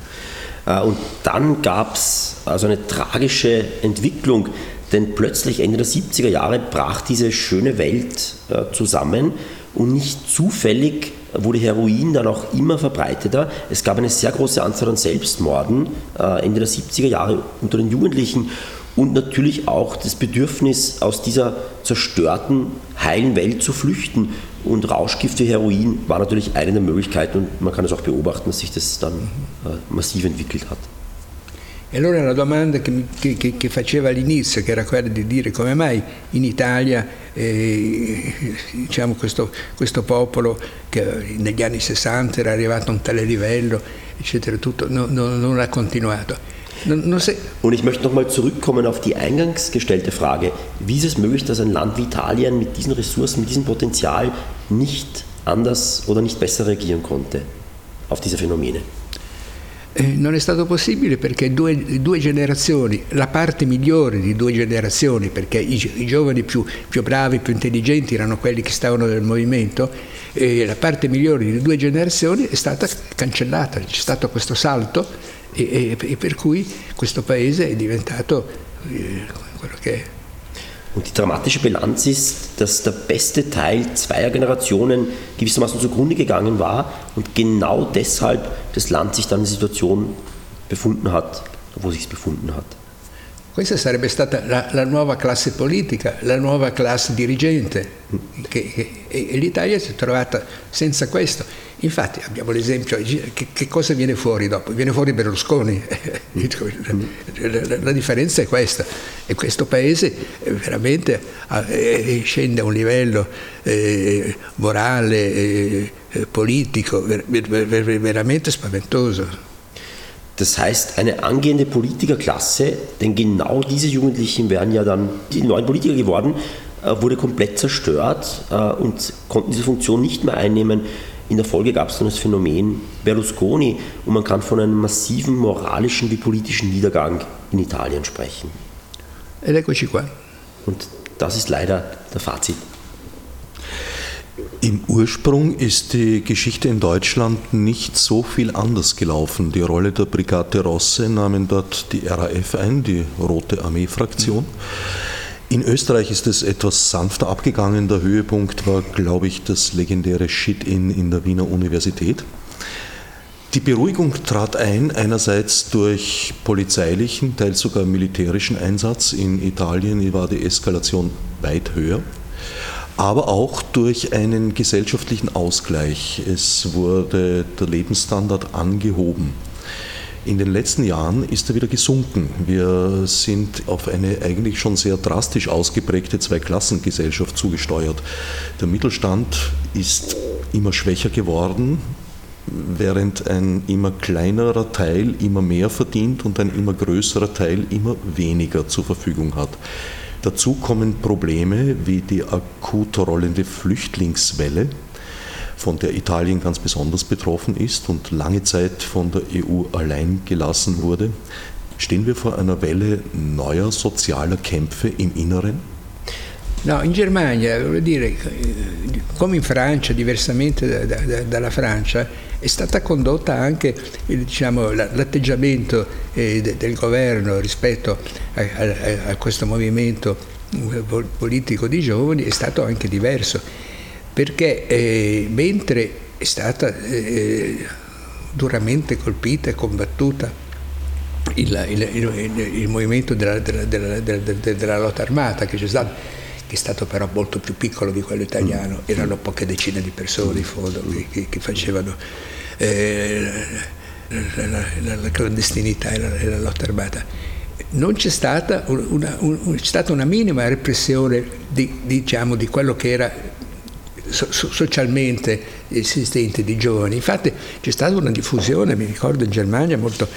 Äh, und dann gab es also eine tragische Entwicklung, denn plötzlich Ende der 70er Jahre brach diese schöne Welt äh, zusammen und nicht zufällig wurde Heroin dann auch immer verbreiteter. Es gab eine sehr große Anzahl an Selbstmorden äh, Ende der 70er Jahre unter den Jugendlichen und natürlich auch das Bedürfnis, aus dieser zerstörten, heilen Welt zu flüchten. Und Rauschgift wie Heroin war natürlich eine der Möglichkeiten und man kann es auch beobachten, dass sich das dann äh, massiv entwickelt hat. E allora la domanda che, che, che, faceva all'inizio, che era quella di dire come mai in Italia eh, diciamo questo, questo, popolo che negli anni 60 era arrivato a un tale livello, eccetera, tutto, no, no, non ha continuato. Und ich möchte nochmal zurückkommen auf die eingangs gestellte Frage. Wie ist es möglich, dass ein Land wie Italien mit diesen Ressourcen, mit diesem Potenzial nicht anders oder nicht besser reagieren konnte auf diese Phänomene? Eh, non è stato possibile perché due, due, generazioni, la parte migliore di due generazioni, perché i, i giovani più, più, bravi, più intelligenti erano quelli che stavano nel movimento, e la parte migliore di due generazioni è stata cancellata, c'è stato questo salto e, e, e per cui questo paese è diventato eh, quello che è. Und die dramatische Bilanz ist, dass der beste Teil zweier Generationen gewissermaßen zugrunde gegangen war und genau deshalb das Land sich dann in der Situation befunden hat, wo sich es befunden hat. Questa sarebbe stata la, la, nuova classe politica, la nuova classe dirigente che, che, e l'Italia si è trovata senza questo. Infatti abbiamo l'esempio, che, che, cosa viene fuori dopo? Viene fuori Berlusconi, la, la, differenza è questa e questo paese veramente scende a un livello eh, morale, eh, politico veramente spaventoso. Das heißt, eine angehende Politikerklasse, denn genau diese Jugendlichen wären ja dann die neuen Politiker geworden, äh, wurde komplett zerstört äh, und konnten diese Funktion nicht mehr einnehmen. In der Folge gab es dann das Phänomen Berlusconi und man kann von einem massiven moralischen wie politischen Niedergang in Italien sprechen. Und das ist leider der Fazit. Im Ursprung ist die Geschichte in Deutschland nicht so viel anders gelaufen. Die Rolle der Brigade Rosse nahmen dort die RAF ein, die Rote Armee-Fraktion. In Österreich ist es etwas sanfter abgegangen. Der Höhepunkt war, glaube ich, das legendäre Shit-In in der Wiener Universität. Die Beruhigung trat ein, einerseits durch polizeilichen, teils sogar militärischen Einsatz. In Italien war die Eskalation weit höher. Aber auch durch einen gesellschaftlichen Ausgleich. Es wurde der Lebensstandard angehoben. In den letzten Jahren ist er wieder gesunken. Wir sind auf eine eigentlich schon sehr drastisch ausgeprägte Zweiklassengesellschaft zugesteuert. Der Mittelstand ist immer schwächer geworden, während ein immer kleinerer Teil immer mehr verdient und ein immer größerer Teil immer weniger zur Verfügung hat. Dazu kommen Probleme wie die akut rollende Flüchtlingswelle, von der Italien ganz besonders betroffen ist und lange Zeit von der EU allein gelassen wurde. Stehen wir vor einer Welle neuer sozialer Kämpfe im Inneren? No, in Germania, voglio dire, come in Francia, diversamente da, da, dalla Francia, è stata condotta anche diciamo, l'atteggiamento eh, del governo rispetto a, a, a, questo movimento politico di giovani è stato anche diverso, perché eh, mentre è stata eh, duramente colpita e combattuta il, il, il, il movimento della, della, della, della lotta armata che c'è stato, che è stato però molto più piccolo di quello italiano, mm. erano poche decine di persone in fondo che, che facevano eh, la, la, la, clandestinità e la, la, lotta armata. Non c'è stata una, un, c'è stata una minima repressione di, diciamo, di quello che era so, socialmente esistente di giovani. Infatti c'è stata una diffusione, mi ricordo in Germania, molto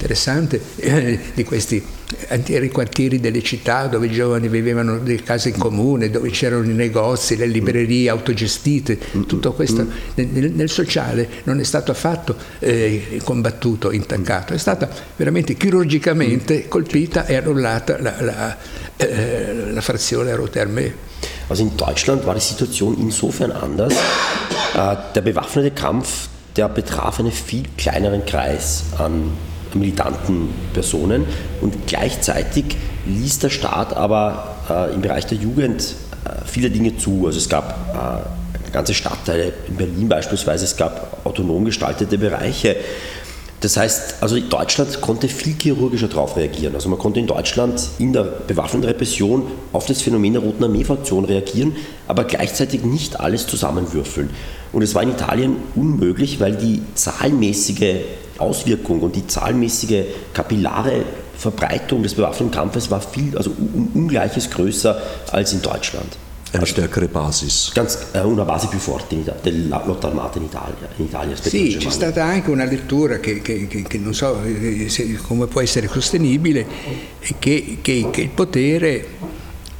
interessante eh, di questi antichi quartieri delle città dove i giovani vivevano in case in comune, dove c'erano i negozi, le librerie autogestite, tutto questo nel, nel sociale non è stato affatto eh, combattuto, intaccato, è stata veramente chirurgicamente colpita e annullata la, la, äh, la frazione Roterme. Also in Deutschland war die Situation insofern anders. Äh, der bewaffnete Kampf, der betraf einen viel kleineren Kreis an militanten Personen und gleichzeitig ließ der Staat aber äh, im Bereich der Jugend äh, viele Dinge zu. Also es gab ganze Stadtteile, in Berlin beispielsweise, es gab autonom gestaltete Bereiche. Das heißt, also Deutschland konnte viel chirurgischer darauf reagieren. Also man konnte in Deutschland in der bewaffneten Repression auf das Phänomen der Roten Armee-Fraktion reagieren, aber gleichzeitig nicht alles zusammenwürfeln. Und es war in Italien unmöglich, weil die zahlenmäßige Auswirkung und die zahlenmäßige kapillare Verbreitung des bewaffneten Kampfes war viel, also um ungleiches größer als in Deutschland. Eine stärkere Basis. Ganz, eh, una base più forte in Italia, della lotta armata in Italia. In Italia sì, c'è stata anche una lettura che, che, che, che non so eh, se, come può essere sostenibile, che, che il potere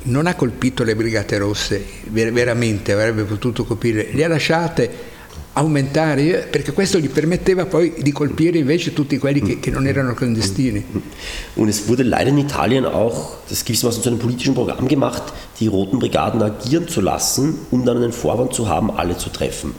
non ha colpito le Brigate Rosse, veramente avrebbe potuto colpire, le ha lasciate aumentare perché questo gli permetteva poi di colpire invece tutti quelli che, che non erano clandestini. Und es wurde leider in Italien auch das gewissermaßen zu einem politischen Programm gemacht, die Roten Brigaden agieren zu lassen, um dann einen Vorwand zu haben, alle zu treffen.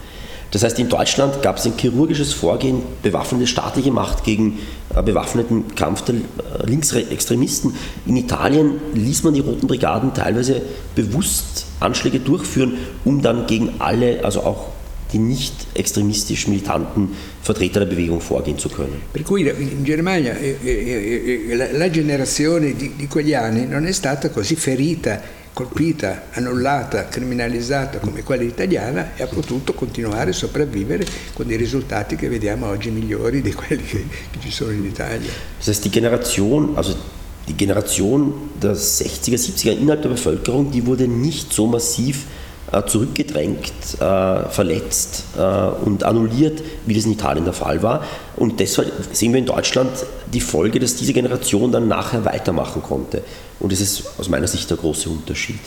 Das heißt, in Deutschland gab es ein chirurgisches Vorgehen, bewaffnete staatliche Macht gegen äh, bewaffneten Kampf der äh, Linksextremisten. In Italien ließ man die Roten Brigaden teilweise bewusst Anschläge durchführen, um dann gegen alle, also auch die nicht extremistisch militanten Vertreter der Bewegung vorgehen zu können. Per cui in Germania eh, eh, eh, la, generazione di, di quegli anni non è stata così ferita colpita, annullata, criminalizzata come quella italiana e ha potuto continuare a sopravvivere con dei risultati che vediamo oggi migliori di quelli che, ci sono in Italia. Das heißt, die Generation, also die Generation der 60er, 70er innerhalb der Bevölkerung, die wurde nicht so massiv zurückgedrängt, äh, verletzt äh, und annulliert, wie das in Italien der Fall war. Und deshalb sehen wir in Deutschland die Folge, dass diese Generation dann nachher weitermachen konnte. Und das ist aus meiner Sicht der große Unterschied.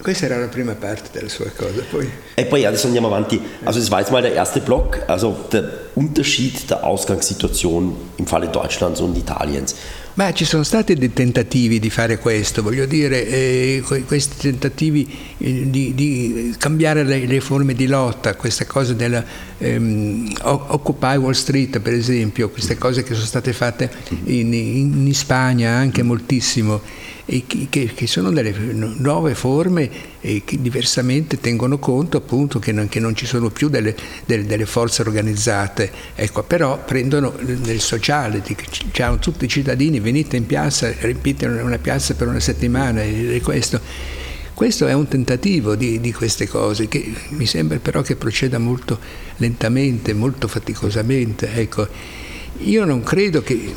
Questa era la prima parte della sua cosa. Poi... E poi adesso andiamo avanti. Also das war jetzt mal der erste Block, also der Unterschied der Ausgangssituation im Falle Deutschlands und Italiens. Ma ci sono stati dei tentativi di fare questo, voglio dire, eh, questi tentativi eh, di, di, cambiare le, le, forme di lotta, queste cose della ehm, Occupy Wall Street per esempio, queste cose che sono state fatte in, in, in Spagna anche moltissimo e che, che, sono delle nuove forme che diversamente tengono conto appunto che non, che non ci sono più delle, delle, delle, forze organizzate, ecco, però prendono nel sociale, diciamo, tutti i cittadini venite in piazza, riempite una piazza per una settimana e questo Questo è un tentativo di, di, queste cose che mi sembra però che proceda molto lentamente, molto faticosamente. Ecco. Io non credo che...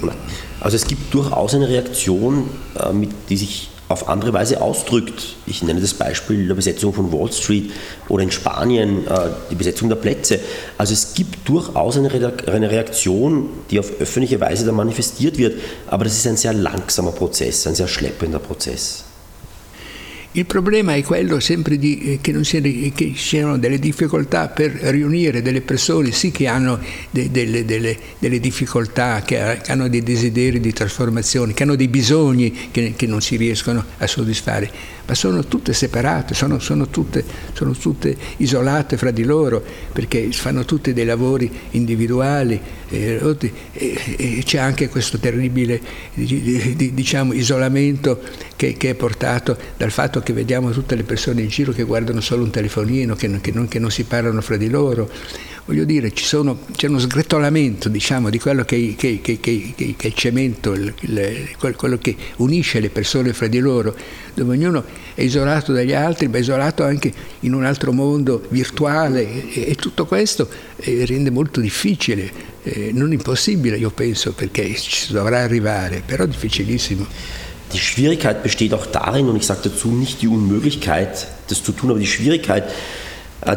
Also es gibt durchaus eine Reaktion, äh, die sich auf andere Weise ausdrückt. Ich nenne das Beispiel der Besetzung von Wall Street oder in Spanien äh, die Besetzung der Plätze. Also es gibt durchaus eine Reaktion, die auf öffentliche Weise da manifestiert wird, aber das ist ein sehr langsamer Prozess, ein sehr schleppender Prozess. Il problema è quello sempre di, eh, che, non sia, che ci siano delle difficoltà per riunire delle persone, sì che hanno de, delle, delle, delle, difficoltà, che, hanno dei desideri di trasformazione, che hanno dei bisogni che, che non si riescono a soddisfare, ma sono tutte separate, sono, sono, tutte, sono tutte, isolate fra di loro perché fanno tutti dei lavori individuali eh, e, e, c'è anche questo terribile diciamo, isolamento che, che, è portato dal fatto che vediamo tutte le persone in giro che guardano solo un telefonino, che, che, non, che non si parlano fra di loro voglio dire, sono, c'è uno sgretolamento diciamo, di quello che, che, che, che, è il cemento, il, il, quello che unisce le persone fra di loro, dove ognuno è isolato dagli altri, ma isolato anche in un altro mondo virtuale e, e tutto questo eh, rende molto difficile, eh, non impossibile io penso, perché ci dovrà arrivare, però difficilissimo. Die Schwierigkeit besteht auch darin, und ich sage dazu nicht die Unmöglichkeit, das zu tun, aber die Schwierigkeit,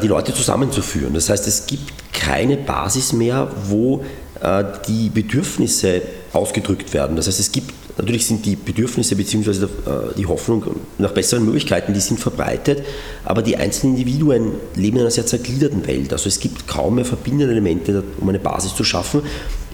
die Leute zusammenzuführen. Das heißt, es gibt keine Basis mehr, wo äh, die Bedürfnisse ausgedrückt werden. Das heißt, es gibt Natürlich sind die Bedürfnisse bzw. Äh, die Hoffnung nach besseren Möglichkeiten, die sind verbreitet, aber die einzelnen Individuen leben in einer sehr zergliederten Welt. Also es gibt kaum mehr verbindende Elemente, um eine Basis zu schaffen.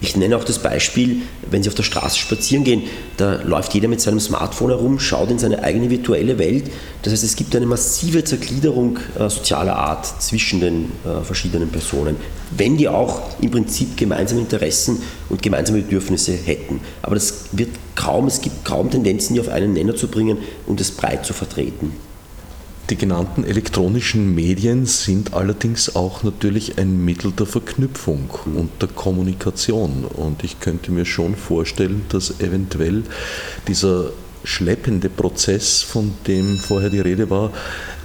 Ich nenne auch das Beispiel, wenn Sie auf der Straße spazieren gehen, da läuft jeder mit seinem Smartphone herum, schaut in seine eigene virtuelle Welt. Das heißt, es gibt eine massive Zergliederung äh, sozialer Art zwischen den äh, verschiedenen Personen, wenn die auch im Prinzip gemeinsame Interessen und gemeinsame Bedürfnisse hätten. Aber das wird kaum, es gibt kaum Tendenzen, die auf einen Nenner zu bringen und es breit zu vertreten. Die genannten elektronischen Medien sind allerdings auch natürlich ein Mittel der Verknüpfung und der Kommunikation. Und ich könnte mir schon vorstellen, dass eventuell dieser schleppende Prozess, von dem vorher die Rede war,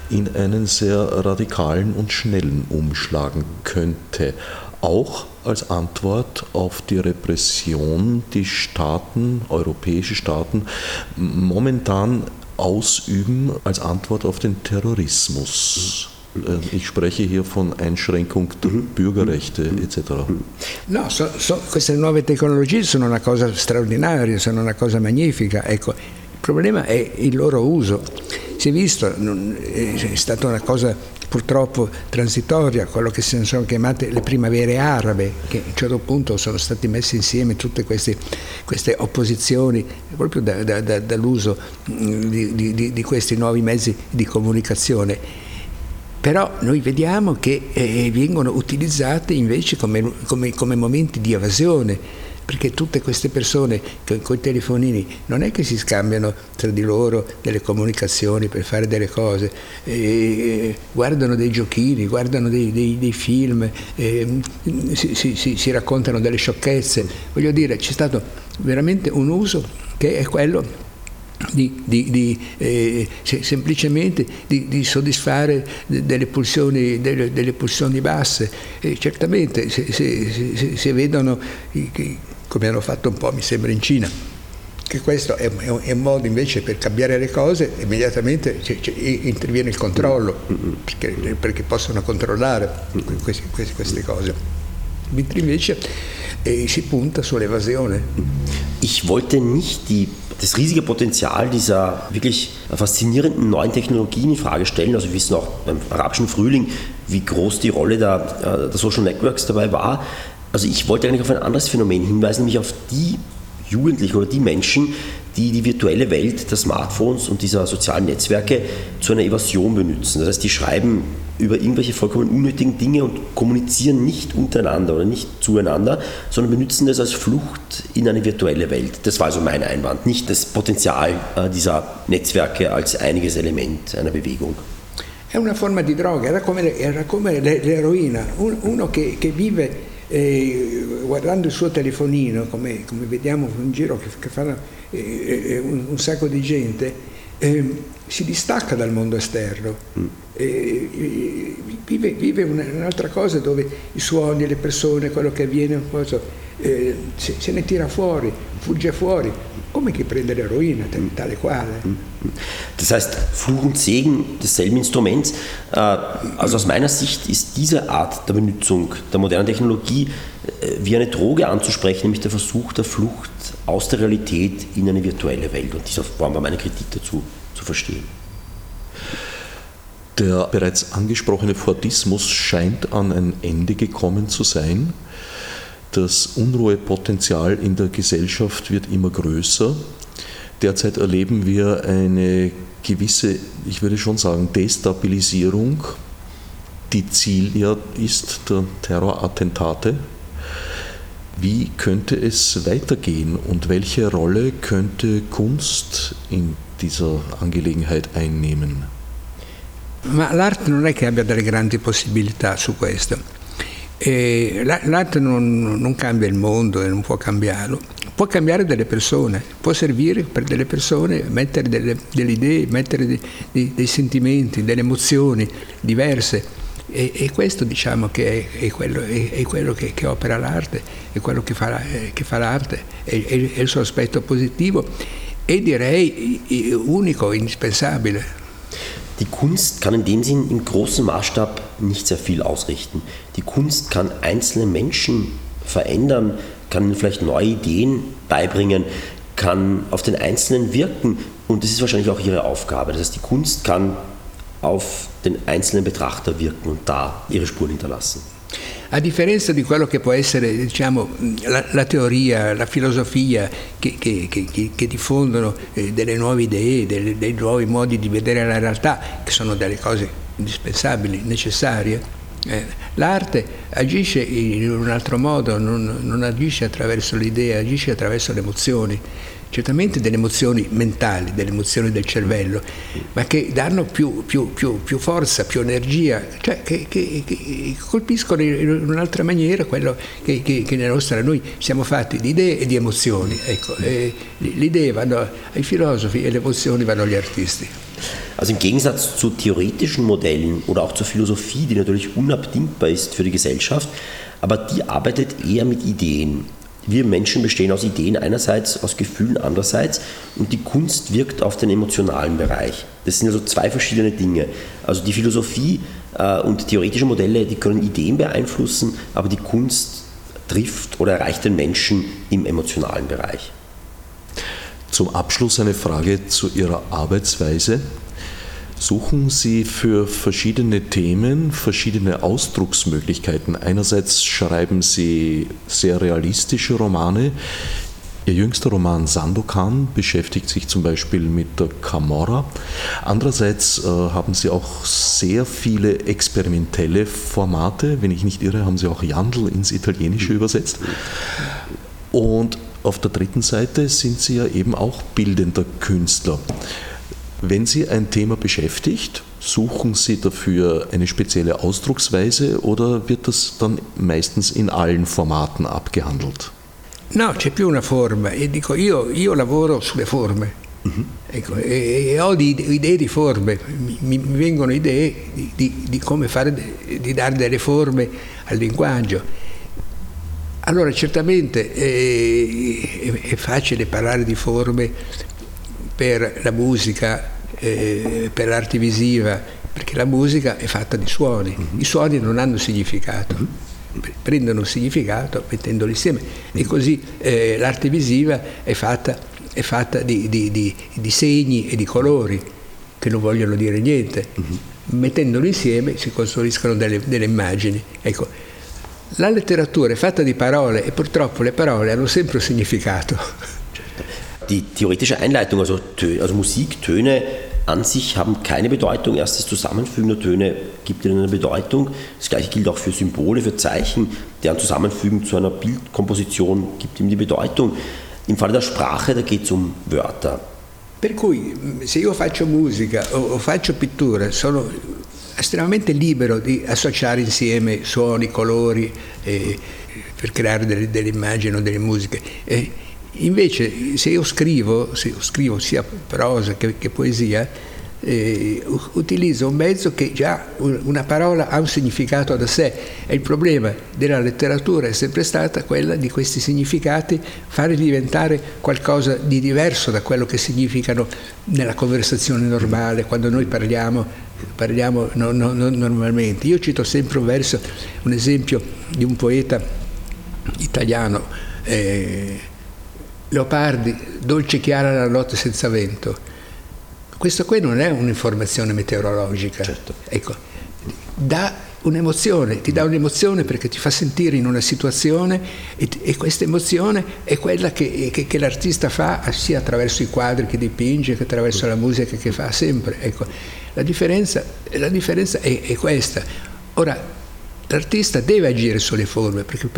in einen sehr radikalen und schnellen umschlagen könnte. Auch als Antwort auf die Repression, die Staaten, europäische Staaten, momentan ausüben als Antwort auf den Terrorismus. Äh, ich spreche hier von Einschränkung der mhm. Bürgerrechte mhm. etc. No, so, so, queste nuove tecnologie sono una cosa straordinaria, sono una cosa magnifica. Ecco, il problema è il loro uso. Si è visto, è stata una cosa purtroppo transitoria, quello che si sono chiamate le primavere arabe, che a un certo punto sono state messe insieme tutte queste, queste opposizioni proprio da, da, da, dall'uso mm, di, di, di questi nuovi mezzi di comunicazione. Però noi vediamo che eh, vengono utilizzate invece come, come, come momenti di evasione perché tutte queste persone con i telefonini non è che si scambiano tra di loro delle comunicazioni per fare delle cose, eh, guardano dei giochini, guardano dei, dei, dei film, eh, si, si, si raccontano delle sciocchezze. Voglio dire, c'è stato veramente un uso che è quello di, di, di eh, semplicemente di, di, soddisfare delle pulsioni, delle, delle pulsioni basse. E certamente se, se, se, se vedono i, come hanno fatto un po' mi sembra in Cina che questo è, è, un modo invece per cambiare le cose, immediatamente c- c- interviene il controllo, perché, perché possono controllare questi, questi, queste cose. Mentre invece eh, si punta sull'evasione. Ich wollte nicht die, das riesige Potenzial dieser wirklich faszinierenden neuen Technologien in Frage stellen. Also wir wissen auch beim arabischen Frühling, wie groß die Rolle der, der Social Networks dabei war. Also ich wollte eigentlich auf ein anderes Phänomen hinweisen, nämlich auf die Jugendlichen oder die Menschen, die die virtuelle Welt der Smartphones und dieser sozialen Netzwerke zu einer Evasion benutzen. Das heißt, die schreiben über irgendwelche vollkommen unnötigen Dinge und kommunizieren nicht untereinander oder nicht zueinander, sondern benutzen das als Flucht in eine virtuelle Welt. Das war also mein Einwand, nicht das Potenzial äh, dieser Netzwerke als einiges Element einer Bewegung. È una forma di droga, era come, era come l'eroina, uno che, che vive e guardando il suo telefonino, come, come vediamo in giro che, che fanno eh, eh, un, un, sacco di gente, eh, si distacca dal mondo esterno, mm. eh, vive, vive, un'altra cosa dove i suoni, le persone, quello che avviene, eh, se, se, ne tira fuori, fugge fuori, come chi prende l'eroina, tale quale. Mm, mm. Das heißt, Fluch und Segen desselben Instruments. Äh, also aus meiner Sicht ist diese Art der Benutzung der modernen Technologie äh, wie eine Droge anzusprechen, nämlich der Versuch der Flucht aus der Realität in eine virtuelle Welt. Und dieser Form war meine Kritik dazu zu verstehen. Der bereits angesprochene Fordismus scheint an ein Ende gekommen zu sein. Das Unruhepotenzial in der Gesellschaft wird immer größer. Derzeit erleben wir eine gewisse, ich würde schon sagen, Destabilisierung, die Ziel ja ist der Terrorattentate. Wie könnte es weitergehen und welche Rolle könnte Kunst in dieser Angelegenheit einnehmen? Ma l'arte non è che abbia delle grandi possibilità su questo. L'arte non, non, cambia il mondo e non può cambiarlo, può cambiare delle persone, può servire per delle persone, mettere delle, delle idee, mettere dei, dei, dei, sentimenti, delle emozioni diverse. E, e questo diciamo che è, è quello, è, è quello che, che, opera l'arte, è quello che fa, che fa l'arte, è il suo aspetto positivo e direi unico, indispensabile. Die Kunst kann in dem Sinn im großen Maßstab nicht sehr viel ausrichten. Die Kunst kann einzelne Menschen verändern, kann ihnen vielleicht neue Ideen beibringen, kann auf den Einzelnen wirken und das ist wahrscheinlich auch ihre Aufgabe. Das heißt, die Kunst kann auf den einzelnen Betrachter wirken und da ihre Spuren hinterlassen. A differenza di quello che può essere diciamo, la, la, teoria, la filosofia che, che, che, che diffondono eh, delle nuove idee, delle, dei nuovi modi di vedere la realtà, che sono delle cose indispensabili, necessarie, eh, l'arte agisce in un altro modo, non, non agisce attraverso l'idea, agisce attraverso le emozioni certamente delle emozioni mentali, delle emozioni del cervello, ma che danno più, più, più, più forza, più energia, cioè che, che, che, colpiscono in un'altra maniera quello che, che, nella nostra noi siamo fatti di idee e di emozioni. Ecco, e le idee vanno ai filosofi e le emozioni vanno agli artisti. Also im Gegensatz zu theoretischen Modellen oder auch zur Philosophie, die natürlich unabdingbar ist für die Gesellschaft, aber die arbeitet eher mit Ideen. Wir Menschen bestehen aus Ideen einerseits, aus Gefühlen andererseits und die Kunst wirkt auf den emotionalen Bereich. Das sind also zwei verschiedene Dinge. Also die Philosophie äh, und theoretische Modelle, die können Ideen beeinflussen, aber die Kunst trifft oder erreicht den Menschen im emotionalen Bereich. Zum Abschluss eine Frage zu Ihrer Arbeitsweise. Suchen Sie für verschiedene Themen verschiedene Ausdrucksmöglichkeiten. Einerseits schreiben Sie sehr realistische Romane. Ihr jüngster Roman Sandokan beschäftigt sich zum Beispiel mit der Camorra. Andererseits äh, haben Sie auch sehr viele experimentelle Formate. Wenn ich nicht irre, haben Sie auch Jandl ins Italienische übersetzt. Und auf der dritten Seite sind Sie ja eben auch bildender Künstler. Wenn Sie ein Thema beschäftigt, suchen Sie dafür eine spezielle Ausdrucksweise oder wird das dann meistens in allen Formaten abgehandelt? No, c'è più una forma e dico io, io lavoro sulle forme. Uh-huh. Ecco, e, e, ho di, idee di forme, mi, mi vengono idee di, di, di, come fare, di dare delle forme al linguaggio. Allora certamente è, è facile parlare di forme per la musica, eh, per l'arte visiva, perché la musica è fatta di suoni, uh-huh. i suoni non hanno significato. Uh-huh. prendono un significato mettendoli insieme e così eh, l'arte visiva è fatta, è fatta di, di, di, di, segni e di colori che non vogliono dire niente. Mettendoli insieme si costruiscono delle, delle immagini. Ecco, la letteratura è fatta di parole e purtroppo le parole hanno sempre un significato. Die theoretische Einleitung, also, also Musik, Töne an sich haben keine Bedeutung. Erst das Zusammenfügen der Töne gibt ihnen eine Bedeutung. Das gleiche gilt auch für Symbole, für Zeichen. Deren Zusammenfügen zu einer Bildkomposition gibt ihm die Bedeutung. Im Falle der Sprache, da geht es um Wörter. Per cui se io faccio musica o, faccio pittura sono estremamente libero di associare insieme suoni, colori eh, per creare delle, delle, immagini o delle musiche. Eh, Invece se io scrivo, se io scrivo sia prosa che, che poesia, eh, utilizzo un mezzo che già una parola ha un significato da sé e il problema della letteratura è sempre stata quella di questi significati fare diventare qualcosa di diverso da quello che significano nella conversazione normale, quando noi parliamo, parliamo no, no, no, normalmente. Io cito sempre un verso, un esempio di un poeta italiano, eh, Leopardi, dolce chiara la notte senza vento questo qui non è un'informazione meteorologica. Certo. Ecco, dà un'emozione, ti dà un'emozione perché ti fa sentire in una situazione e, e questa emozione è quella che, che, che, l'artista fa sia attraverso i quadri che dipinge che attraverso la musica che fa sempre. Ecco, la differenza, la differenza è, è questa. Ora, l'artista deve agire sulle forme, perché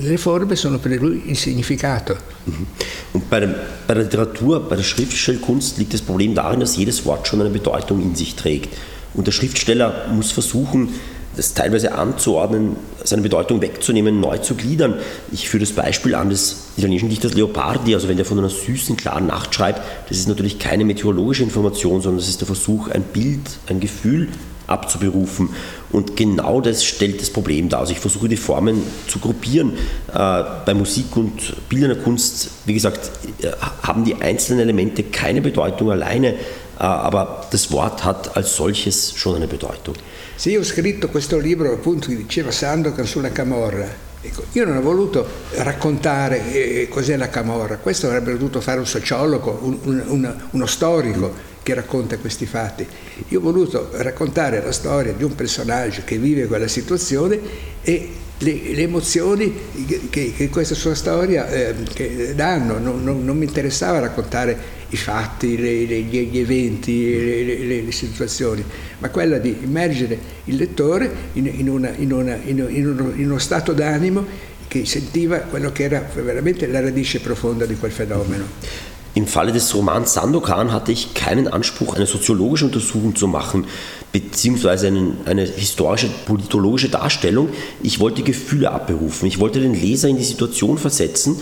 le forme sono per lui il significato. Mhm. Und bei, bei der Literatur, bei der Schriftstellkunst liegt das Problem darin, dass jedes Wort schon eine Bedeutung in sich trägt. Und der Schriftsteller muss versuchen, das teilweise anzuordnen, seine Bedeutung wegzunehmen, neu zu gliedern. Ich führe das Beispiel an des italienischen Dichters Leopardi, also wenn der von einer süßen, klaren Nacht schreibt, das ist natürlich keine meteorologische Information, sondern das ist der Versuch, ein Bild, ein Gefühl abzuberufen. Und genau das stellt das Problem dar. Also ich versuche die Formen zu gruppieren. Äh, bei Musik und bildender Kunst, wie gesagt, äh, haben die einzelnen Elemente keine Bedeutung alleine, äh, aber das Wort hat als solches schon eine Bedeutung. Se io ho scritto questo libro, appunto, diceva Sandokan sulla Camorra, ecco, io non ho voluto raccontare eh, cos'è la Camorra, questo avrebbe dovuto fare un sociologo, un, un, uno storico che racconta questi fatti. Io ho voluto raccontare la storia di un personaggio che vive quella situazione e le, le emozioni che, che, questa sua storia eh, danno. Non, non, non, mi interessava raccontare i fatti, le, le, gli eventi, le, situazioni, ma quella di immergere il lettore in, in, una, in, una, in uno, uno stato d'animo che sentiva quello che era veramente la radice profonda di quel fenomeno. Im Falle des Romans Sandokan hatte ich keinen Anspruch, eine soziologische Untersuchung zu machen, beziehungsweise einen, eine historische, politologische Darstellung. Ich wollte Gefühle abberufen. Ich wollte den Leser in die Situation versetzen,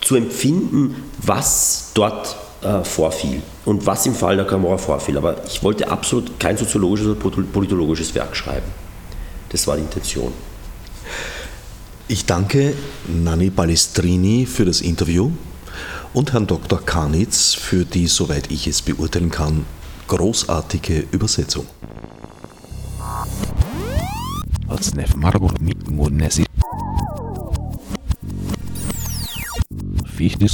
zu empfinden, was dort äh, vorfiel und was im Fall der Camorra vorfiel. Aber ich wollte absolut kein soziologisches oder politologisches Werk schreiben. Das war die Intention. Ich danke Nanni Balestrini für das Interview und Herrn Dr. Karnitz für die, soweit ich es beurteilen kann, großartige Übersetzung. Fichte